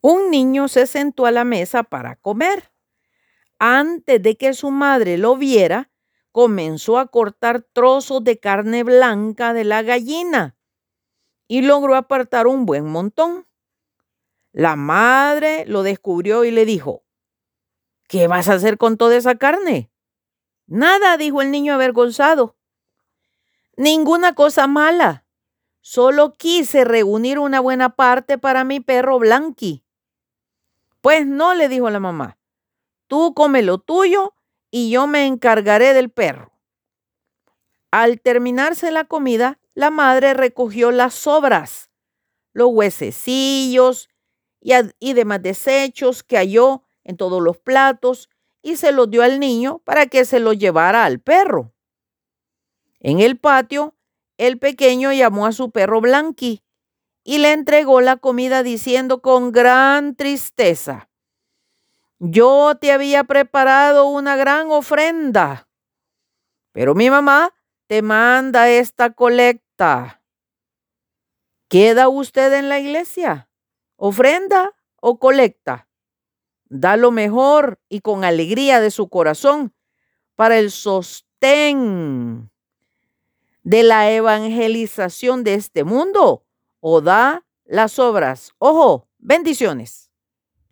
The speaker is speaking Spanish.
Un niño se sentó a la mesa para comer. Antes de que su madre lo viera, comenzó a cortar trozos de carne blanca de la gallina y logró apartar un buen montón. La madre lo descubrió y le dijo, ¿qué vas a hacer con toda esa carne? Nada, dijo el niño avergonzado. Ninguna cosa mala. Solo quise reunir una buena parte para mi perro Blanqui. Pues no, le dijo la mamá. Tú come lo tuyo y yo me encargaré del perro. Al terminarse la comida, la madre recogió las sobras, los huesecillos y, y demás desechos que halló en todos los platos y se los dio al niño para que se los llevara al perro. En el patio, el pequeño llamó a su perro Blanqui y le entregó la comida diciendo con gran tristeza, yo te había preparado una gran ofrenda, pero mi mamá te manda esta colecta. ¿Queda usted en la iglesia? ¿Ofrenda o colecta? Da lo mejor y con alegría de su corazón para el sostén de la evangelización de este mundo o da las obras. Ojo, bendiciones.